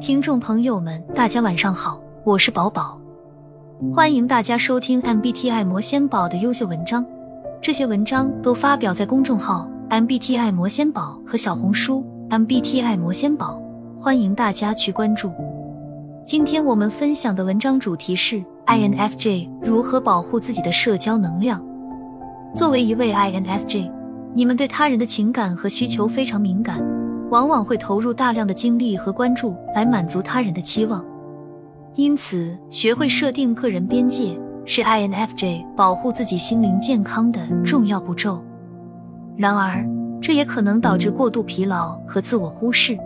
听众朋友们，大家晚上好，我是宝宝，欢迎大家收听 MBTI 魔仙宝的优秀文章。这些文章都发表在公众号 MBTI 魔仙宝和小红书 MBTI 魔仙宝，欢迎大家去关注。今天我们分享的文章主题是 INFJ 如何保护自己的社交能量。作为一位 INFJ，你们对他人的情感和需求非常敏感。往往会投入大量的精力和关注来满足他人的期望，因此学会设定个人边界是 INFJ 保护自己心灵健康的重要步骤。然而，这也可能导致过度疲劳和自我忽视。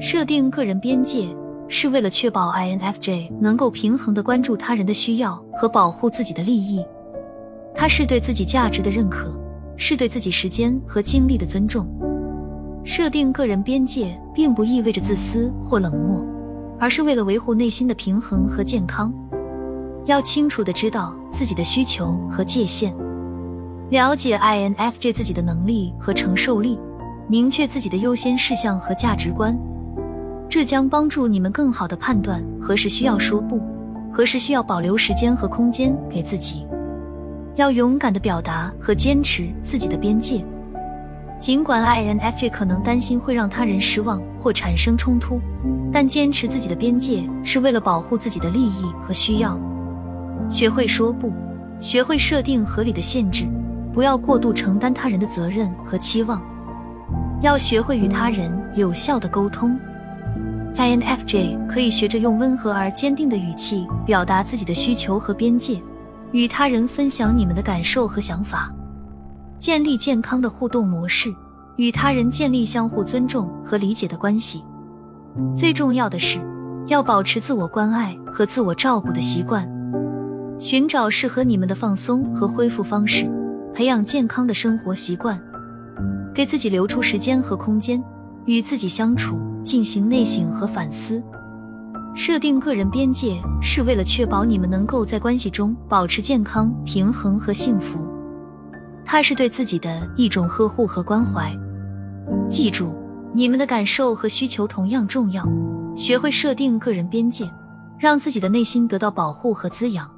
设定个人边界是为了确保 INFJ 能够平衡的关注他人的需要和保护自己的利益。它是对自己价值的认可，是对自己时间和精力的尊重。设定个人边界并不意味着自私或冷漠，而是为了维护内心的平衡和健康。要清楚的知道自己的需求和界限，了解 INFJ 自己的能力和承受力，明确自己的优先事项和价值观，这将帮助你们更好的判断何时需要说不，何时需要保留时间和空间给自己。要勇敢的表达和坚持自己的边界。尽管 INFJ 可能担心会让他人失望或产生冲突，但坚持自己的边界是为了保护自己的利益和需要。学会说不，学会设定合理的限制，不要过度承担他人的责任和期望。要学会与他人有效的沟通。INFJ 可以学着用温和而坚定的语气表达自己的需求和边界，与他人分享你们的感受和想法。建立健康的互动模式，与他人建立相互尊重和理解的关系。最重要的是，要保持自我关爱和自我照顾的习惯，寻找适合你们的放松和恢复方式，培养健康的生活习惯，给自己留出时间和空间，与自己相处，进行内省和反思。设定个人边界是为了确保你们能够在关系中保持健康、平衡和幸福。它是对自己的一种呵护和关怀。记住，你们的感受和需求同样重要。学会设定个人边界，让自己的内心得到保护和滋养。